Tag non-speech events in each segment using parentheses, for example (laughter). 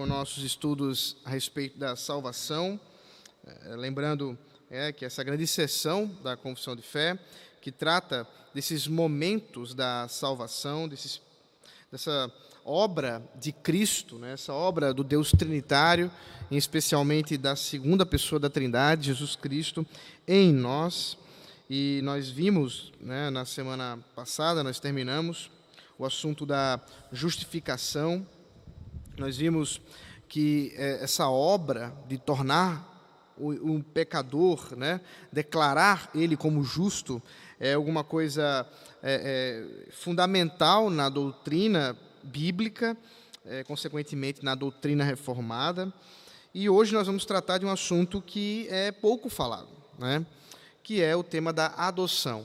com nossos estudos a respeito da salvação, é, lembrando é, que essa grande sessão da Confissão de Fé, que trata desses momentos da salvação, desses, dessa obra de Cristo, né, essa obra do Deus Trinitário, em especialmente da segunda pessoa da Trindade, Jesus Cristo, em nós. E nós vimos, né, na semana passada, nós terminamos o assunto da justificação. Nós vimos que é, essa obra de tornar um pecador, né, declarar ele como justo, é alguma coisa é, é, fundamental na doutrina bíblica, é, consequentemente na doutrina reformada. E hoje nós vamos tratar de um assunto que é pouco falado, né? que é o tema da adoção.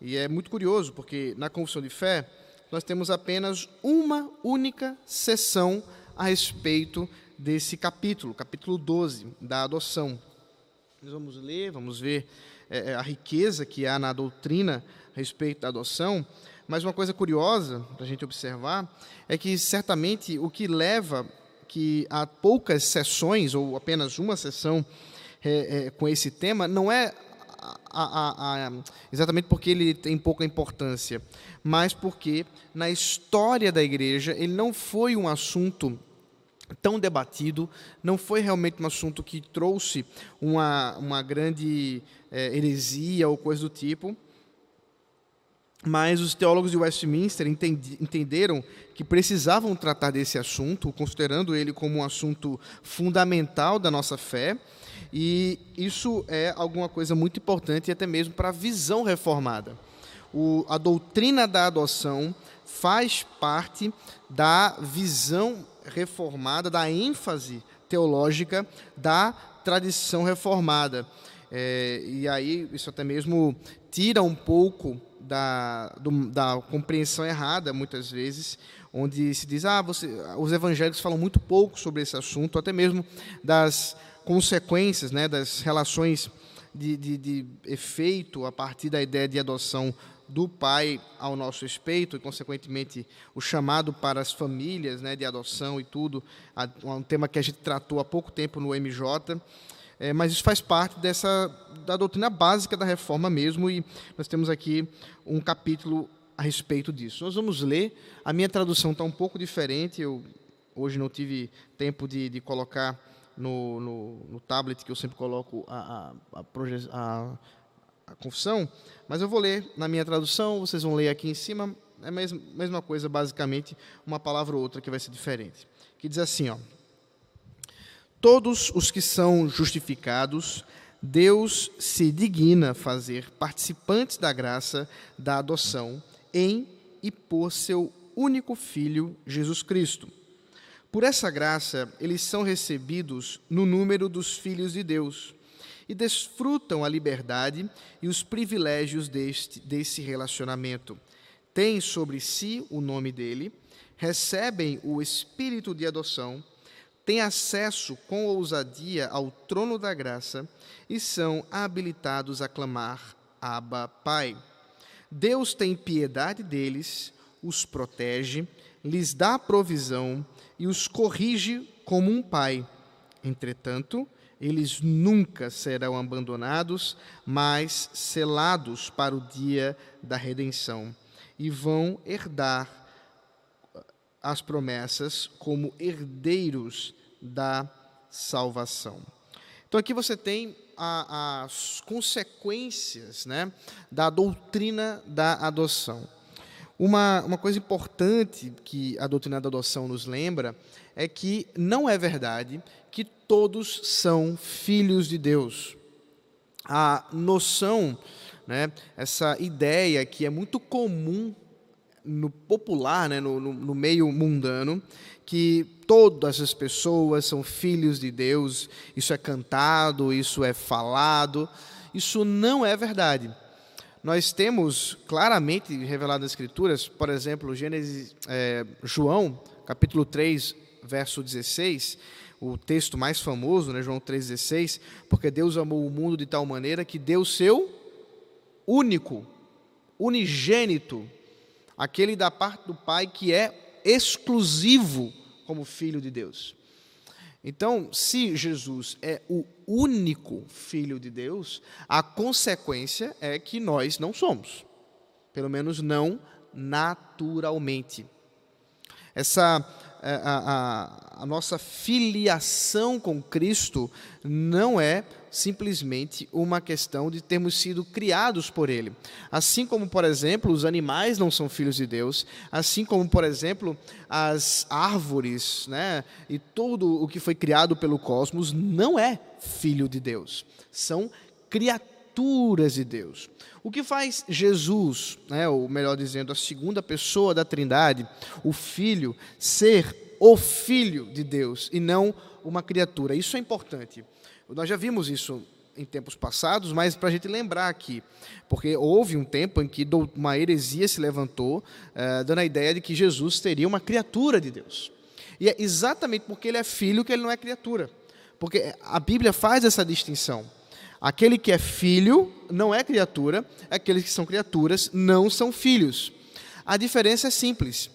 E é muito curioso, porque na confissão de fé nós temos apenas uma única sessão a respeito desse capítulo, capítulo 12, da adoção. Nós vamos ler, vamos ver é, a riqueza que há na doutrina a respeito da adoção, mas uma coisa curiosa para a gente observar é que certamente o que leva que há poucas sessões ou apenas uma sessão é, é, com esse tema não é a, a, exatamente porque ele tem pouca importância, mas porque na história da igreja ele não foi um assunto tão debatido, não foi realmente um assunto que trouxe uma, uma grande é, heresia ou coisa do tipo, mas os teólogos de Westminster entenderam que precisavam tratar desse assunto, considerando ele como um assunto fundamental da nossa fé, e isso é alguma coisa muito importante, até mesmo para a visão reformada. O, a doutrina da adoção faz parte da visão reformada, da ênfase teológica da tradição reformada. É, e aí, isso até mesmo tira um pouco da, do, da compreensão errada, muitas vezes, onde se diz, ah, você, os evangélicos falam muito pouco sobre esse assunto, até mesmo das consequências, né, das relações de, de, de efeito a partir da ideia de adoção do pai ao nosso respeito, e, consequentemente, o chamado para as famílias né, de adoção e tudo, um tema que a gente tratou há pouco tempo no MJ. É, mas isso faz parte dessa da doutrina básica da reforma mesmo, e nós temos aqui um capítulo a respeito disso. Nós vamos ler, a minha tradução está um pouco diferente, eu hoje não tive tempo de, de colocar no, no, no, tablet que eu sempre coloco a, a, a, a, confissão, mas eu vou ler na minha tradução, vocês vão ler aqui em cima, é a mesma, mesma coisa, basicamente, uma palavra ou outra que vai ser diferente. Que diz assim, ó. Todos os que são justificados, Deus se digna fazer participantes da graça da adoção em e por seu único Filho, Jesus Cristo. Por essa graça, eles são recebidos no número dos filhos de Deus e desfrutam a liberdade e os privilégios deste, desse relacionamento. Têm sobre si o nome dele, recebem o espírito de adoção têm acesso com ousadia ao trono da graça e são habilitados a clamar: Abba, Pai. Deus tem piedade deles, os protege, lhes dá provisão e os corrige como um pai. Entretanto, eles nunca serão abandonados, mas selados para o dia da redenção, e vão herdar as promessas como herdeiros da salvação. Então aqui você tem a, as consequências né, da doutrina da adoção. Uma, uma coisa importante que a doutrina da adoção nos lembra é que não é verdade que todos são filhos de Deus. A noção, né, essa ideia que é muito comum no popular, né, no, no, no meio mundano, que todas as pessoas são filhos de Deus, isso é cantado, isso é falado, isso não é verdade. Nós temos claramente revelado nas Escrituras, por exemplo, Gênesis, é, João, capítulo 3, verso 16, o texto mais famoso, né, João 3,16, porque Deus amou o mundo de tal maneira que deu seu único, unigênito aquele da parte do Pai que é exclusivo como filho de Deus. Então, se Jesus é o único Filho de Deus, a consequência é que nós não somos, pelo menos não naturalmente. Essa a, a, a, nossa filiação com Cristo não é simplesmente uma questão de termos sido criados por Ele. Assim como, por exemplo, os animais não são filhos de Deus, assim como, por exemplo, as árvores né, e tudo o que foi criado pelo cosmos não é filho de Deus, são criaturas de Deus. O que faz Jesus, né, ou melhor dizendo, a segunda pessoa da Trindade, o Filho, ser o Filho de Deus e não uma criatura? Isso é importante. Nós já vimos isso em tempos passados, mas para a gente lembrar aqui, porque houve um tempo em que uma heresia se levantou, eh, dando a ideia de que Jesus seria uma criatura de Deus. E é exatamente porque ele é filho que ele não é criatura. Porque a Bíblia faz essa distinção. Aquele que é filho não é criatura, aqueles que são criaturas não são filhos. A diferença é simples.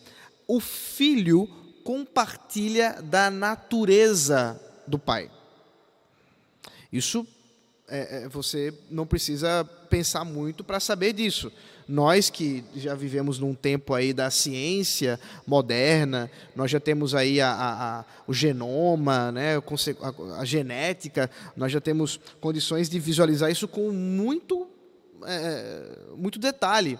O filho compartilha da natureza do pai. Isso é, é, você não precisa pensar muito para saber disso. Nós que já vivemos num tempo aí da ciência moderna, nós já temos aí a, a, a, o genoma, né, a, a, genética, nós já temos condições de visualizar isso com muito, é, muito detalhe.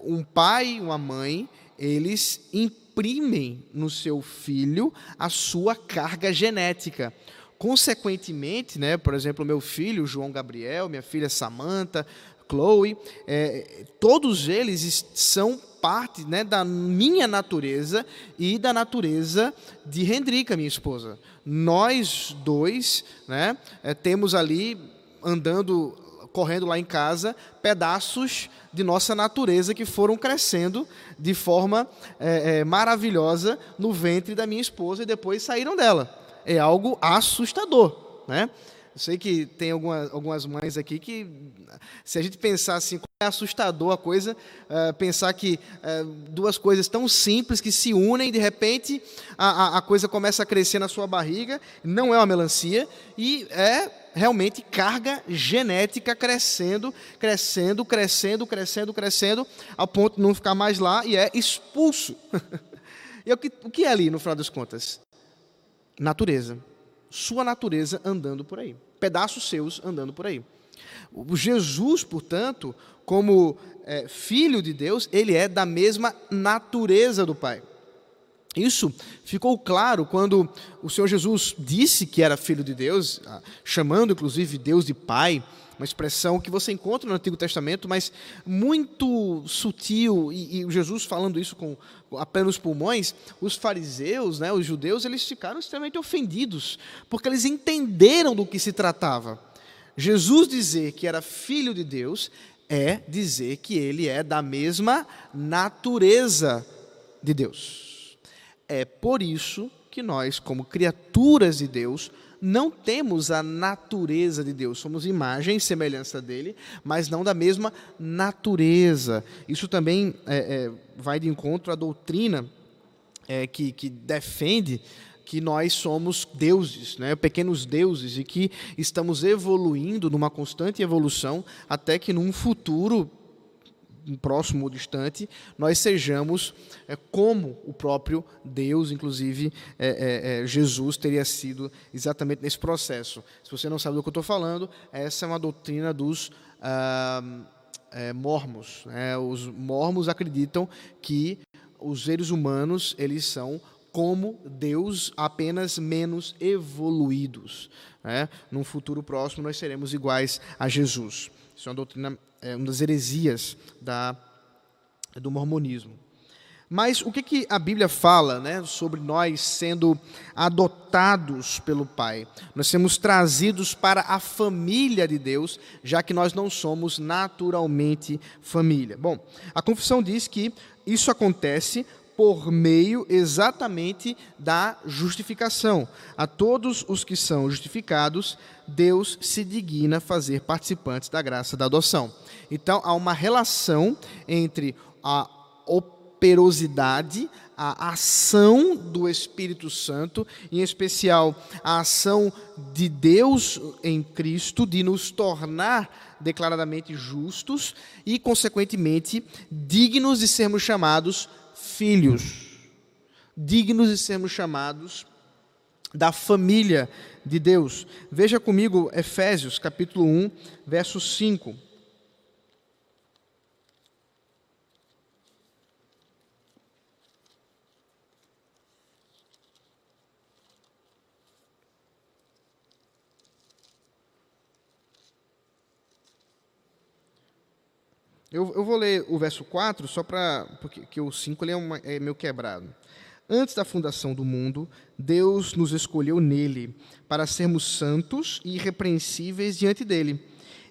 Um pai e uma mãe, eles imprimem no seu filho a sua carga genética. Consequentemente, né, por exemplo, meu filho João Gabriel, minha filha Samantha, Chloe, é, todos eles são parte né, da minha natureza e da natureza de Hendrika, minha esposa. Nós dois né, é, temos ali, andando, correndo lá em casa, pedaços de nossa natureza que foram crescendo de forma é, é, maravilhosa no ventre da minha esposa e depois saíram dela é algo assustador, né? Sei que tem algumas, algumas mães aqui que, se a gente pensar assim, é assustador a coisa, uh, pensar que uh, duas coisas tão simples que se unem, de repente a, a, a, coisa começa a crescer na sua barriga, não é uma melancia, e é realmente carga genética crescendo, crescendo, crescendo, crescendo, crescendo, ao ponto de não ficar mais lá e é expulso. (laughs) e o que, o que é ali, no final das contas? natureza. Sua natureza andando por aí. Pedaços seus andando por aí. O Jesus, portanto, como é, filho de Deus, ele é da mesma natureza do Pai. Isso ficou claro quando o Senhor Jesus disse que era filho de Deus, ah, chamando inclusive Deus de Pai uma expressão que você encontra no Antigo Testamento, mas muito sutil, e, e Jesus falando isso com apenas pulmões, os fariseus, né, os judeus, eles ficaram extremamente ofendidos, porque eles entenderam do que se tratava. Jesus dizer que era filho de Deus é dizer que ele é da mesma natureza de Deus. É por isso que nós, como criaturas de Deus, não temos a natureza de Deus. Somos imagem e semelhança dele, mas não da mesma natureza. Isso também é, é, vai de encontro à doutrina é, que, que defende que nós somos deuses, né, pequenos deuses, e que estamos evoluindo numa constante evolução até que num futuro próximo ou distante, nós sejamos é, como o próprio Deus, inclusive é, é, é, Jesus teria sido exatamente nesse processo. Se você não sabe do que eu estou falando, essa é uma doutrina dos ah, é, mormos. Né? Os mormos acreditam que os seres humanos eles são como Deus, apenas menos evoluídos. Né? Num futuro próximo, nós seremos iguais a Jesus. Isso é uma doutrina é uma das heresias da, do mormonismo. Mas o que, que a Bíblia fala né, sobre nós sendo adotados pelo Pai? Nós sermos trazidos para a família de Deus, já que nós não somos naturalmente família. Bom, a confissão diz que isso acontece por meio exatamente da justificação. A todos os que são justificados, Deus se digna fazer participantes da graça da adoção. Então há uma relação entre a operosidade, a ação do Espírito Santo, em especial a ação de Deus em Cristo, de nos tornar declaradamente justos e, consequentemente, dignos de sermos chamados filhos. Dignos de sermos chamados da família de Deus. Veja comigo Efésios capítulo 1, verso 5. Eu, eu, vou ler o verso 4, só para. Porque o 5 ele é, uma, é meio quebrado. Antes da fundação do mundo, Deus nos escolheu nele para sermos santos e irrepreensíveis diante dele.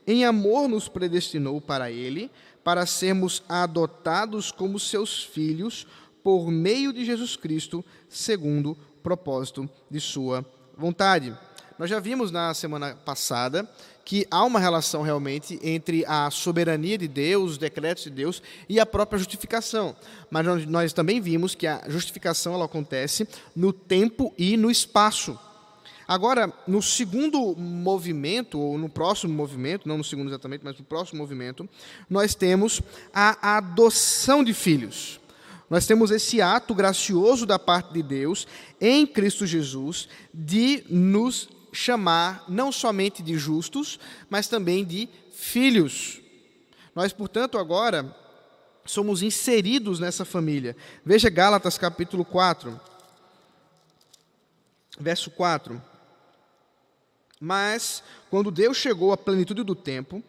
Em amor nos predestinou para ele, para sermos adotados como seus filhos por meio de Jesus Cristo, segundo o propósito de sua vontade. Nós já vimos na semana passada que há uma relação realmente entre a soberania de Deus, os decretos de Deus e a própria justificação. Mas nós, também vimos que a justificação ela acontece no tempo e no espaço. Agora, no segundo movimento, ou no próximo movimento, não no segundo exatamente, mas no próximo movimento, nós temos a adoção de filhos. Nós temos esse ato gracioso da parte de Deus em Cristo Jesus de nos chamar não somente de justos, mas também de filhos. Nós, portanto, agora somos inseridos nessa família. Veja Gálatas capítulo 4, verso 4. Mas quando Deus chegou à plenitude do tempo,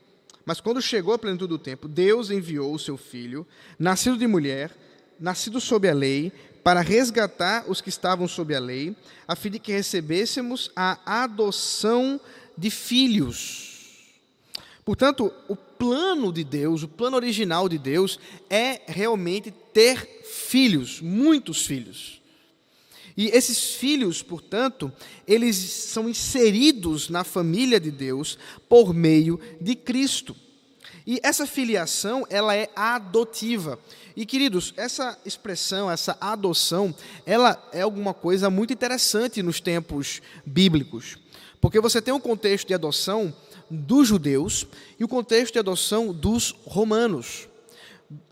mas quando chegou à plenitude do tempo, Deus enviou o seu filho, nascido de mulher, nascido sob a lei, para resgatar os que estavam sob a lei, a fim de que recebêssemos a adoção de filhos. Portanto, o plano de Deus, o plano original de Deus, é realmente ter filhos, muitos filhos. E esses filhos, portanto, eles são inseridos na família de Deus por meio de Cristo. E essa filiação, ela é adotiva. E queridos, essa expressão, essa adoção, ela é alguma coisa muito interessante nos tempos bíblicos. Porque você tem um contexto de adoção dos judeus e o contexto de adoção dos romanos.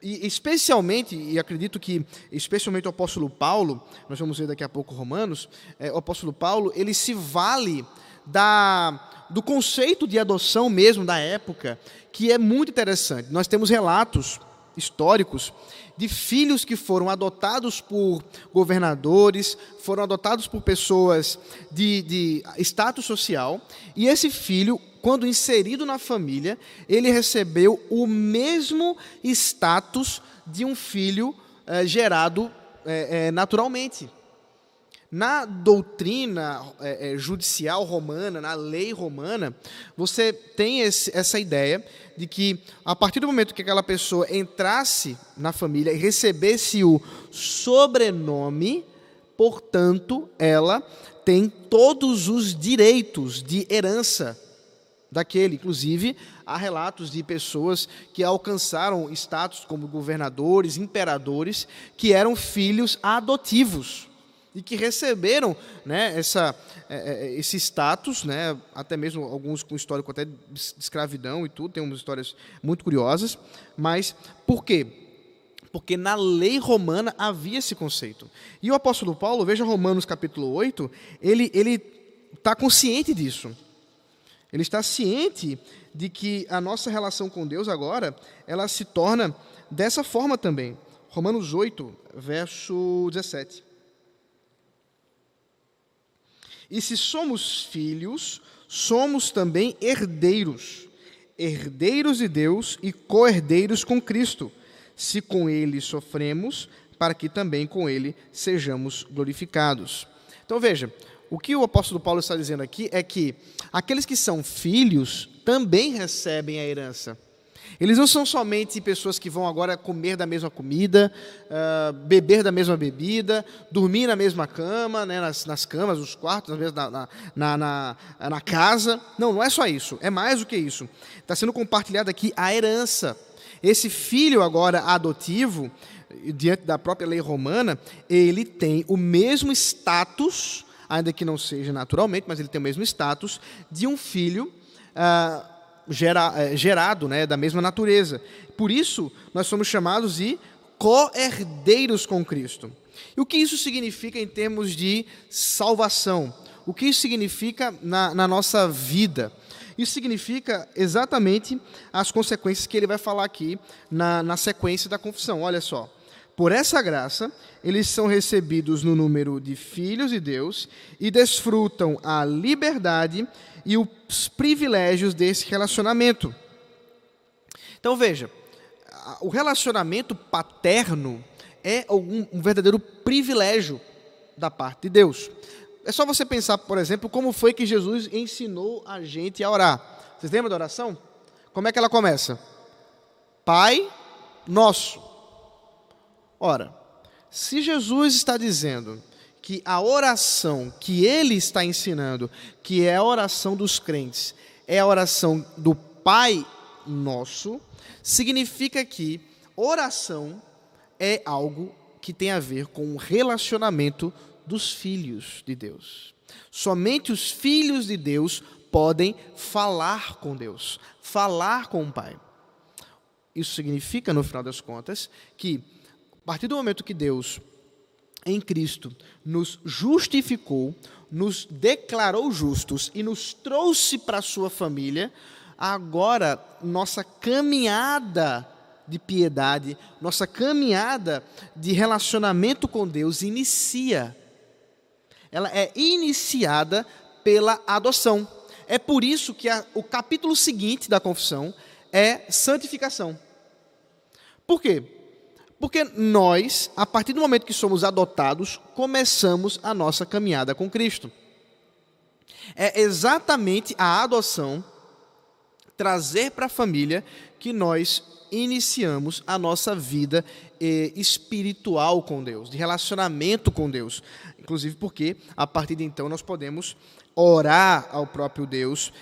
E especialmente, e acredito que especialmente o apóstolo Paulo, nós vamos ver daqui a pouco Romanos, é, o apóstolo Paulo, ele se vale da, do conceito de adoção mesmo da época, que é muito interessante. Nós temos relatos históricos de filhos que foram adotados por governadores, foram adotados por pessoas de, de status social, e esse filho, quando inserido na família, ele recebeu o mesmo status de um filho é, gerado é, é, naturalmente. Na doutrina é, é, judicial romana, na lei romana, você tem esse, essa ideia de que, a partir do momento que aquela pessoa entrasse na família e recebesse o sobrenome, portanto, ela tem todos os direitos de herança daquele. Inclusive, há relatos de pessoas que alcançaram status como governadores, imperadores, que eram filhos adotivos e que receberam né, essa, é, é, esse status, né, até mesmo alguns com histórico até de escravidão e tudo, tem umas histórias muito curiosas, mas por quê? Porque na lei romana havia esse conceito. E o apóstolo Paulo, veja Romanos capítulo 8, ele está consciente disso. Ele está ciente de que a nossa relação com Deus agora, ela se torna dessa forma também. Romanos 8, verso 17. E se somos filhos, somos também herdeiros, herdeiros de Deus e co-herdeiros com Cristo, se com ele sofremos, para que também com ele sejamos glorificados. Então veja, o que o apóstolo Paulo está dizendo aqui é que aqueles que são filhos também recebem a herança. Eles não são somente pessoas que vão agora comer da mesma comida, uh, beber da mesma bebida, dormir na mesma cama, né, nas, nas camas, nos quartos, na, na, na, na casa. Não, não é só isso. É mais do que isso. Está sendo compartilhada aqui a herança. Esse filho agora adotivo diante da própria lei romana, ele tem o mesmo status, ainda que não seja naturalmente, mas ele tem o mesmo status de um filho ah, gera, é, gerado né, da mesma natureza. Por isso, nós somos chamados de co-herdeiros com Cristo. E o que isso significa em termos de salvação? O que isso significa na, na nossa vida? Isso significa exatamente as consequências que ele vai falar aqui na, na sequência da confissão. Olha só. Por essa graça, eles são recebidos no número de filhos de Deus e desfrutam a liberdade e os privilégios desse relacionamento. Então veja, o relacionamento paterno é um, verdadeiro privilégio da parte de Deus. É só você pensar, por exemplo, como foi que Jesus ensinou a gente a orar. Vocês lembram da oração? Como é que ela começa? Pai nosso. Ora, se Jesus está dizendo que a oração que ele está ensinando, que é a oração dos crentes, é a oração do Pai nosso, significa que oração é algo que tem a ver com o relacionamento dos filhos de Deus. Somente os filhos de Deus podem falar com Deus, falar com o Pai. Isso significa, no final das contas, que partir do momento que Deus, em Cristo, nos justificou, nos declarou justos e nos trouxe para a sua família, agora nossa caminhada de piedade, nossa caminhada de relacionamento com Deus inicia. Ela é iniciada pela adoção. É por isso que a, o capítulo seguinte da confissão é santificação. Por quê? Porque nós, a partir do momento que somos adotados, começamos a nossa caminhada com Cristo. É exatamente a adoção trazer para a família que nós iniciamos a nossa vida eh, espiritual com Deus, de relacionamento com Deus. Inclusive porque, a partir de então, nós podemos orar ao próprio Deus.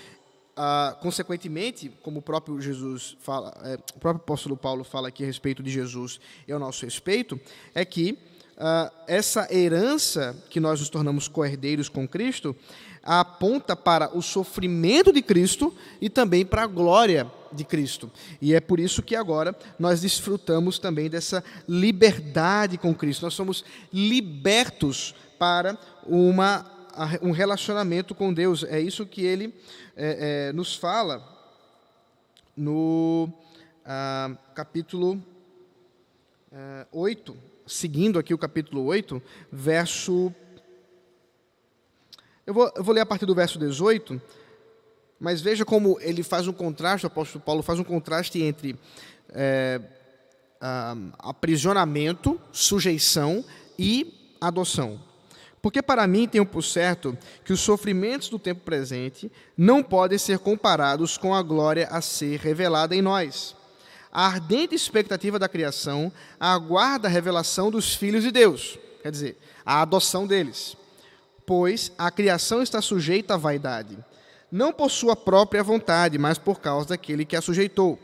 Ah, consequentemente, como o próprio Jesus fala, é, o próprio apóstolo Paulo fala aqui a respeito de Jesus e ao nosso respeito, é que ah, essa herança que nós nos tornamos co-herdeiros com Cristo aponta para o sofrimento de Cristo e também para a glória de Cristo. E é por isso que agora nós desfrutamos também dessa liberdade com Cristo. Nós somos libertos para uma, um relacionamento com Deus. É isso que ele é, é, nos fala no ah, capítulo ah, 8, seguindo aqui o capítulo 8, verso. Eu vou, eu vou ler a partir do verso 18, mas veja como ele faz um contraste, o apóstolo Paulo faz um contraste entre é, aprisionamento, sujeição e adoção. Porque para mim tenho por certo que os sofrimentos do tempo presente não podem ser comparados com a glória a ser revelada em nós. A ardente expectativa da criação aguarda a revelação dos filhos de Deus, quer dizer, a adoção deles. Pois a criação está sujeita à vaidade, não por sua própria vontade, mas por causa daquele que a sujeitou,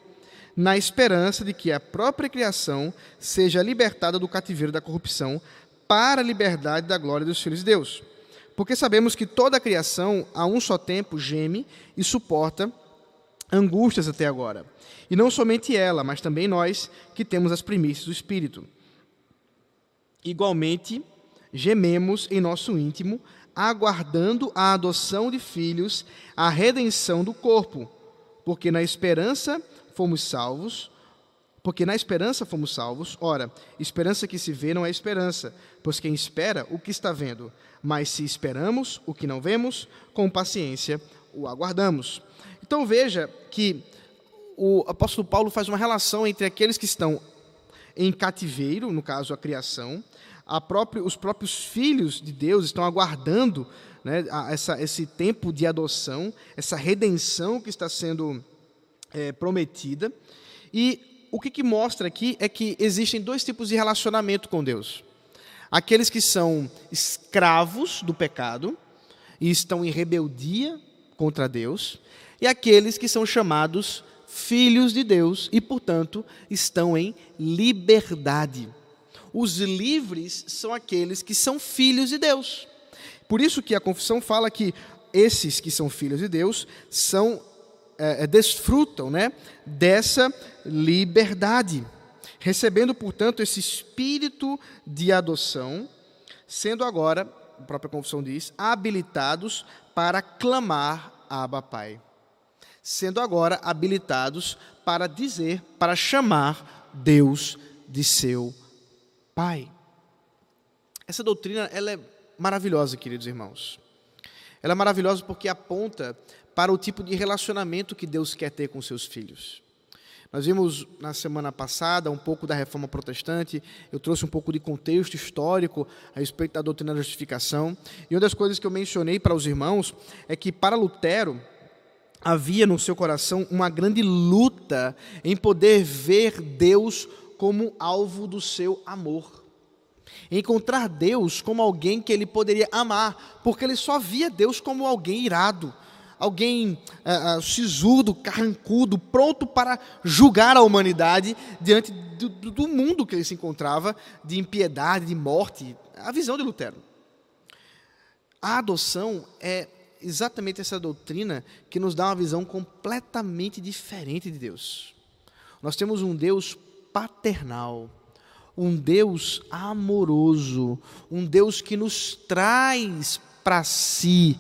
na esperança de que a própria criação seja libertada do cativeiro da corrupção para a liberdade da glória dos filhos de Deus. Porque sabemos que toda a criação, a um só tempo, geme e suporta angústias até agora. E não somente ela, mas também nós, que temos as primícias do Espírito. Igualmente, gememos em nosso íntimo, aguardando a adoção de filhos, a redenção do corpo, porque na esperança fomos salvos porque na esperança fomos salvos. Ora, esperança que se vê não é esperança, pois quem espera o que está vendo. Mas se esperamos o que não vemos, com paciência o aguardamos. Então veja que o apóstolo Paulo faz uma relação entre aqueles que estão em cativeiro, no caso a criação, a próprio, os próprios filhos de Deus estão aguardando né, essa, esse tempo de adoção, essa redenção que está sendo é, prometida. E o que, que mostra aqui é que existem dois tipos de relacionamento com Deus. Aqueles que são escravos do pecado e estão em rebeldia contra Deus, e aqueles que são chamados filhos de Deus e, portanto, estão em liberdade. Os livres são aqueles que são filhos de Deus. Por isso que a confissão fala que esses que são filhos de Deus são é, é desfrutam né, dessa liberdade, recebendo, portanto, esse espírito de adoção, sendo agora, a própria confissão diz, habilitados para clamar Abba Pai. Sendo agora habilitados para dizer, para chamar Deus de seu Pai. Essa doutrina ela é maravilhosa, queridos irmãos. Ela é maravilhosa porque aponta para o tipo de relacionamento que Deus quer ter com seus filhos. Nós vimos na semana passada um pouco da reforma protestante, eu trouxe um pouco de contexto histórico a respeito da doutrina da justificação, e uma das coisas que eu mencionei para os irmãos é que para Lutero havia no seu coração uma grande luta em poder ver Deus como alvo do seu amor. Encontrar Deus como alguém que ele poderia amar, porque ele só via Deus como alguém irado, alguém uh, sisudo, carrancudo, pronto para julgar a humanidade diante do, do mundo que ele se encontrava, de impiedade, de morte. A visão de Lutero. A adoção é exatamente essa doutrina que nos dá uma visão completamente diferente de Deus. Nós temos um Deus paternal, um Deus amoroso, um Deus que nos traz para si,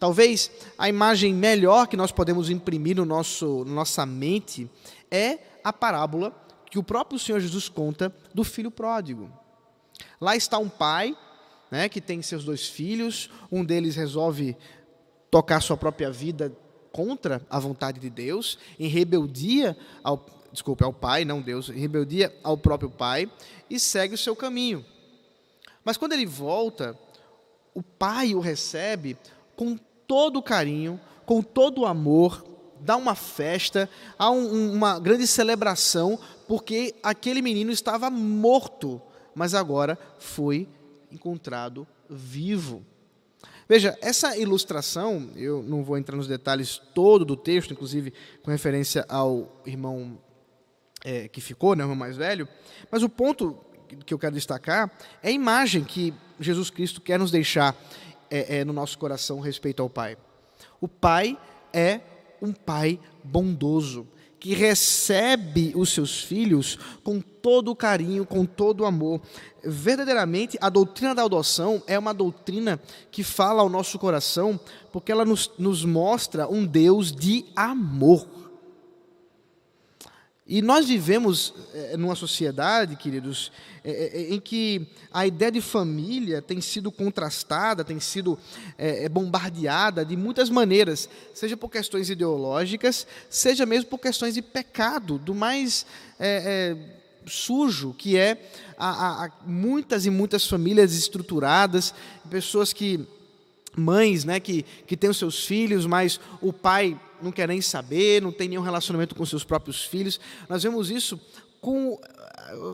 Talvez a imagem melhor que nós podemos imprimir no nosso, nossa mente é a parábola que o próprio Senhor Jesus conta do filho pródigo. Lá está um pai né, que tem seus dois filhos, um deles resolve tocar sua própria vida contra a vontade de Deus, em rebeldia ao, desculpe, ao pai, não Deus, em rebeldia ao próprio pai, e segue o seu caminho. Mas quando ele volta, o pai o recebe com todo o carinho, com todo o amor, dá uma festa, há um, uma grande celebração, porque aquele menino estava morto, mas agora foi encontrado vivo. Veja, essa ilustração, eu não vou entrar nos detalhes todo do texto, inclusive com referência ao irmão é, que ficou, né, o irmão mais velho, mas o ponto que eu quero destacar é a imagem que Jesus Cristo quer nos deixar é, é, no nosso coração respeito ao Pai. O Pai é um Pai bondoso, que recebe os seus filhos com todo o carinho, com todo o amor. Verdadeiramente, a doutrina da adoção é uma doutrina que fala ao nosso coração, porque ela nos, nos mostra um Deus de amor. E nós vivemos é, numa sociedade, queridos, é, é, em que a ideia de família tem sido contrastada, tem sido é, bombardeada de muitas maneiras, seja por questões ideológicas, seja mesmo por questões de pecado, do mais sujo que é a, a, muitas e muitas famílias estruturadas, pessoas que mães, né, que, que têm os seus filhos, mas o pai não quer nem saber, não tem nenhum relacionamento com seus próprios filhos. Nós vemos isso com,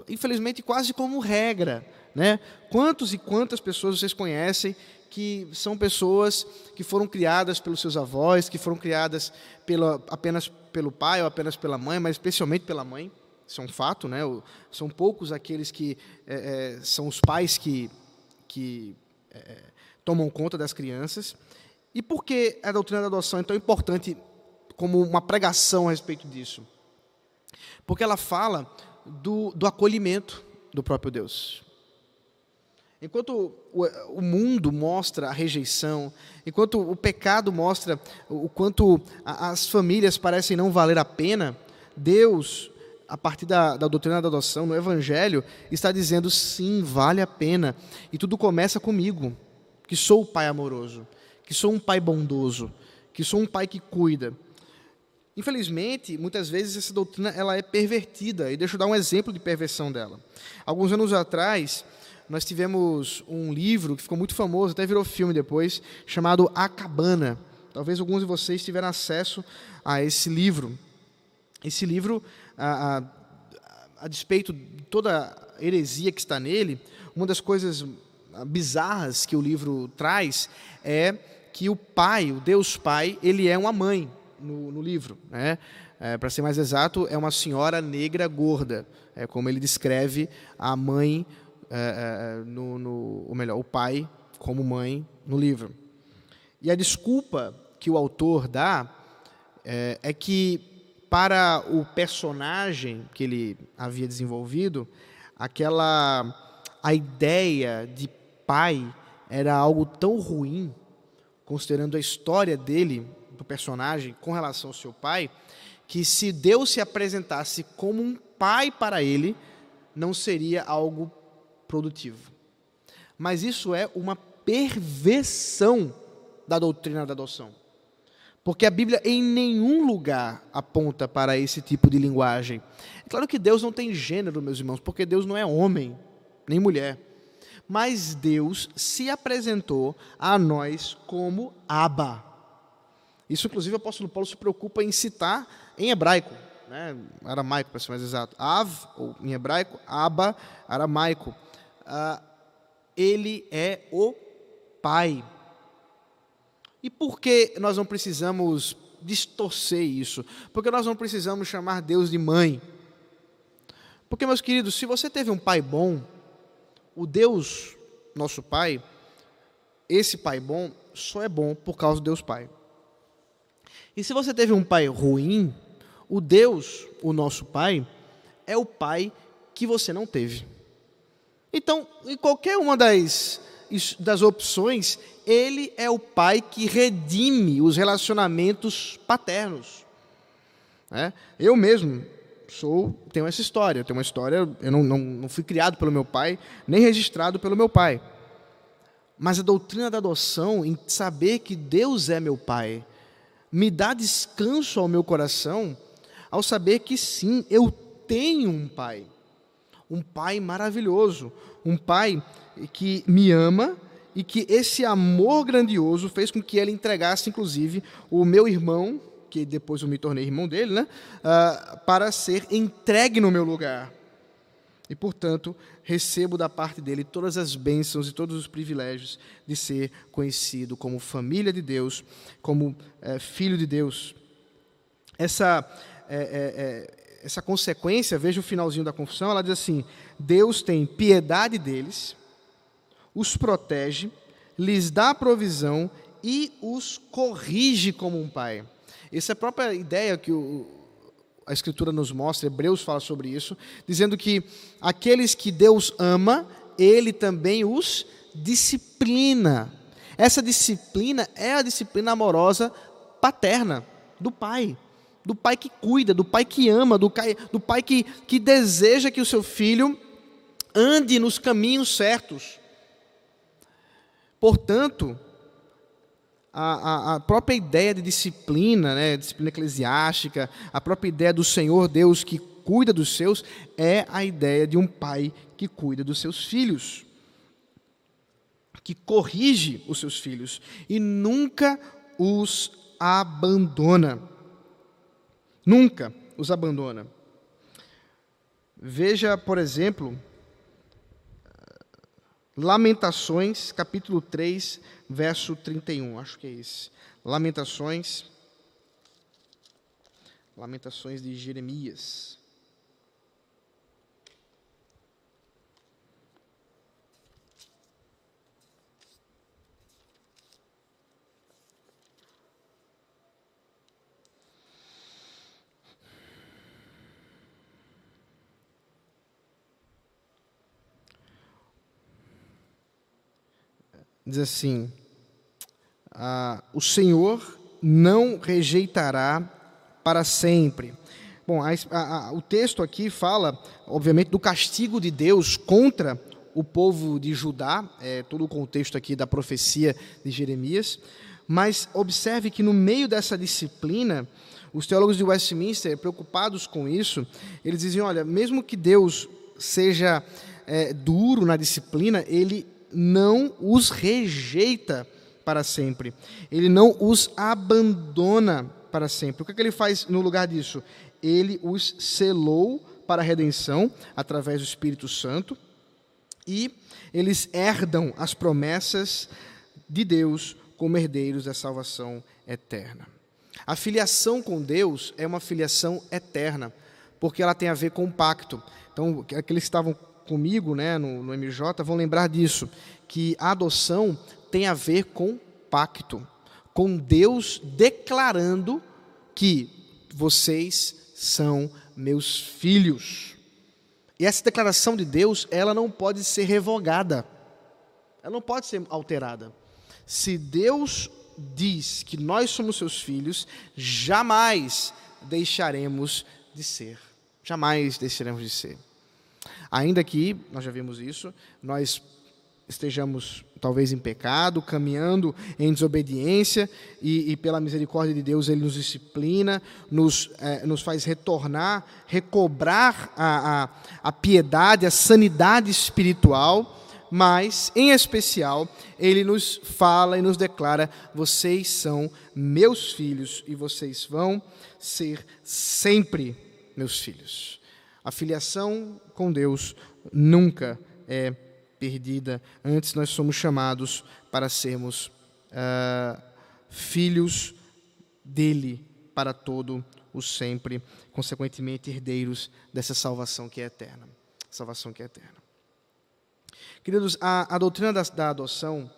infelizmente, quase como regra. Né? Quantos e quantas pessoas vocês conhecem que são pessoas que foram criadas pelos seus avós, que foram criadas pela, apenas pelo pai ou apenas pela mãe, mas especialmente pela mãe? Isso é um fato, né? São poucos aqueles que é, é, são os pais que, que é, tomam conta das crianças. E por que a doutrina da adoção é tão importante como uma pregação a respeito disso. Porque ela fala do, do acolhimento do próprio Deus. Enquanto o, mundo mostra a rejeição, enquanto o pecado mostra o quanto as famílias parecem não valer a pena, Deus, a partir da, da doutrina da adoção, no Evangelho, está dizendo sim, vale a pena. E tudo começa comigo, que sou o pai amoroso, que sou um pai bondoso, que sou um pai que cuida. Infelizmente, muitas vezes essa doutrina ela é pervertida, e deixa eu dar um exemplo de perversão dela. Alguns anos atrás, nós tivemos um livro que ficou muito famoso, até virou filme depois, chamado A Cabana. Talvez alguns de vocês tiveram acesso a esse livro. Esse livro, a, a, a despeito de toda a heresia que está nele, uma das coisas bizarras que o livro traz é que o pai, o Deus Pai, ele é uma mãe no, no livro. Né? É, Para ser mais exato, é uma senhora negra gorda, é como ele descreve a mãe é, é, no, no, ou melhor, o pai como mãe no livro. E a desculpa que o autor dá é, é que para o personagem que ele havia desenvolvido, aquela a ideia de pai era algo tão ruim, considerando a história dele, do personagem, com relação ao seu pai, que se Deus se apresentasse como um pai para ele, não seria algo produtivo. Mas isso é uma perversão da doutrina da adoção. Porque a Bíblia em nenhum lugar aponta para esse tipo de linguagem. É claro que Deus não tem gênero, meus irmãos, porque Deus não é homem, nem mulher. Mas Deus se apresentou a nós como Abba. Isso, inclusive, o apóstolo Paulo se preocupa em citar em hebraico, né? aramaico, para ser mais exato. Av, ou em hebraico, Abba, aramaico. Uh, ele é o Pai. E por que nós não precisamos distorcer isso? Porque nós não precisamos chamar Deus de mãe. Porque, meus queridos, se você teve um pai bom, o Deus, nosso Pai, esse pai bom, só é bom por causa do Deus Pai. E se você teve um pai ruim, o Deus, o nosso Pai, é o pai que você não teve. Então, em qualquer uma das das opções, ele é o pai que redime os relacionamentos paternos. É? Eu mesmo sou tenho essa história, tenho uma história, eu não, não, não fui criado pelo meu pai, nem registrado pelo meu pai. Mas a doutrina da adoção, em saber que Deus é meu pai, me dá descanso ao meu coração, ao saber que sim, eu tenho um pai. Um pai maravilhoso, um pai que me ama e que esse amor grandioso fez com que ele entregasse, inclusive, o meu irmão, que depois eu me tornei irmão dele, né, uh, para ser entregue no meu lugar. E, portanto, recebo da parte dele todas as bênçãos e todos os privilégios de ser conhecido como família de Deus, como uh, filho de Deus. Essa, é, é, é, essa consequência, veja o finalzinho da confissão, ela diz assim: Deus tem piedade deles os protege, lhes dá provisão e os corrige como um pai. Essa é a própria ideia que o, a Escritura nos mostra, Hebreus fala sobre isso, dizendo que aqueles que Deus ama, Ele também os disciplina. Essa disciplina é a disciplina amorosa paterna, do pai. Do pai que cuida, do pai que ama, do pai, do pai que, que deseja que o seu filho ande nos caminhos certos. Portanto, a, a, a, própria ideia de disciplina, né, disciplina eclesiástica, a própria ideia do Senhor Deus que cuida dos seus, é a ideia de um pai que cuida dos seus filhos, que corrige os seus filhos e nunca os abandona. Nunca os abandona. Veja, por exemplo, Lamentações, capítulo 3, verso 31. Acho que é esse. Lamentações. Lamentações de Jeremias. Diz assim: ah, O Senhor não rejeitará para sempre. Bom, a, a, o texto aqui fala, obviamente, do castigo de Deus contra o povo de Judá, é, todo o contexto aqui da profecia de Jeremias, mas observe que no meio dessa disciplina, os teólogos de Westminster, preocupados com isso, eles diziam: olha, mesmo que Deus seja é, duro na disciplina, ele não os rejeita para sempre. Ele não os abandona para sempre. O que, é que ele faz no lugar disso? Ele os selou para a redenção através do Espírito Santo e eles herdam as promessas de Deus como herdeiros da salvação eterna. A filiação com Deus é uma filiação eterna, porque ela tem a ver com o pacto. Então, aqueles que estavam comigo né, no, no MJ vão lembrar disso, que a adoção tem a ver com pacto, com Deus declarando que vocês são meus filhos. E essa declaração de Deus, ela não pode ser revogada. Ela não pode ser alterada. Se Deus diz que nós somos seus filhos, jamais deixaremos de ser. Jamais deixaremos de ser. Ainda que, nós já vimos isso, nós estejamos talvez em pecado, caminhando em desobediência, e, e pela misericórdia de Deus Ele nos disciplina, nos, é, nos faz retornar, recobrar a, a, a piedade, a sanidade espiritual, mas, em especial, Ele nos fala e nos declara: vocês são meus filhos e vocês vão ser sempre meus filhos. A filiação com Deus nunca é perdida. Antes, nós somos chamados para sermos uh, filhos dele para todo o sempre, consequentemente, herdeiros dessa salvação que é eterna. Salvação que é eterna. Queridos, a, a doutrina da, da, adoção,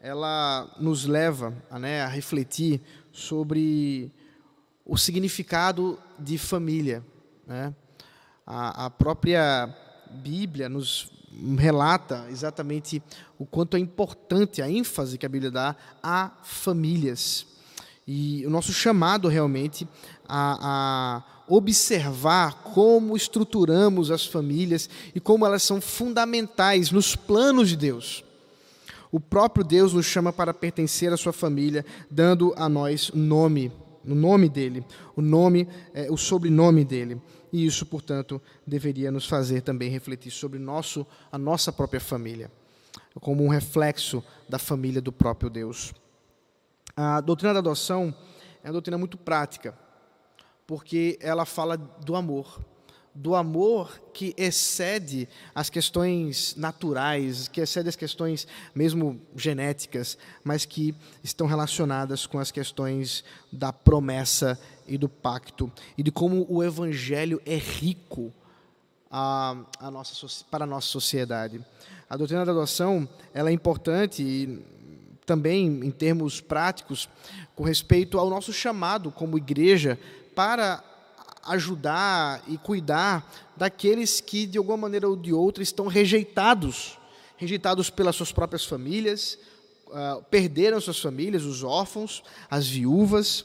ela nos leva né, a refletir sobre o significado de família. Né? A, a própria Bíblia nos relata exatamente o quanto é importante a ênfase que a Bíblia dá a famílias. E o nosso chamado realmente a, a, observar como estruturamos as famílias e como elas são fundamentais nos planos de Deus. O próprio Deus nos chama para pertencer à sua família, dando a nós nome, o nome dele, o nome, é, o sobrenome dele. E isso, portanto, deveria nos fazer também refletir sobre nosso, a nossa própria família, como um reflexo da família do próprio Deus. A doutrina da adoção é uma doutrina muito prática, porque ela fala do amor do amor que excede as questões naturais, que excede as questões mesmo genéticas, mas que estão relacionadas com as questões da promessa e do pacto, e de como o evangelho é rico a, a nossa, para a nossa sociedade. A doutrina da adoção ela é importante e também em termos práticos com respeito ao nosso chamado como igreja para ajudar e cuidar daqueles que, de alguma maneira ou de outra, estão rejeitados rejeitados pelas suas próprias famílias, uh, perderam suas famílias, os órfãos, as viúvas,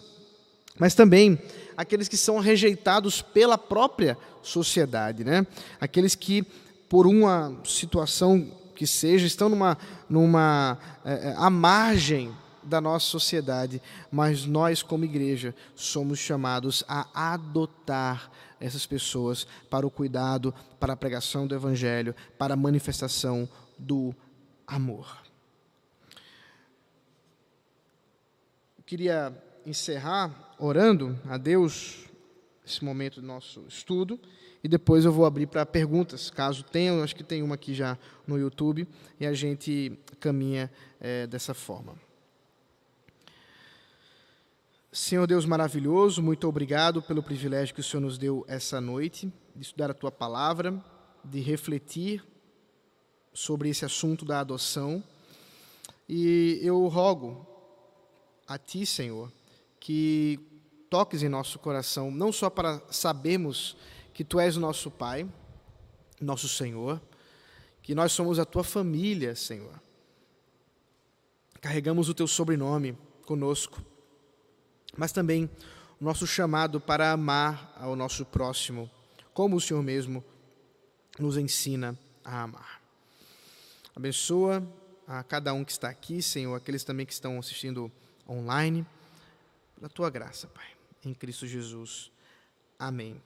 mas também aqueles que são rejeitados pela própria sociedade, né? aqueles que, por uma situação que seja, estão numa, numa é, à margem da nossa sociedade, mas nós, como igreja, somos chamados a adotar essas pessoas para o cuidado, para a pregação do Evangelho, para a manifestação do amor. Eu queria encerrar orando a Deus esse momento do nosso estudo e depois eu vou abrir para perguntas, caso tenha, acho que tem uma aqui já no YouTube, e a gente caminha é, dessa forma. Senhor Deus maravilhoso, muito obrigado pelo privilégio que o Senhor nos deu essa noite, de estudar a tua palavra, de refletir sobre esse assunto da adoção. E eu rogo a ti, Senhor, que toques em nosso coração, não só para sabermos que tu és o nosso Pai, nosso Senhor, que nós somos a tua família, Senhor. Carregamos o teu sobrenome conosco mas também o nosso chamado para amar ao nosso próximo, como o Senhor mesmo nos ensina a amar. Abençoa a cada um que está aqui, Senhor, aqueles também que estão assistindo online, na tua graça, Pai, em Cristo Jesus. Amém.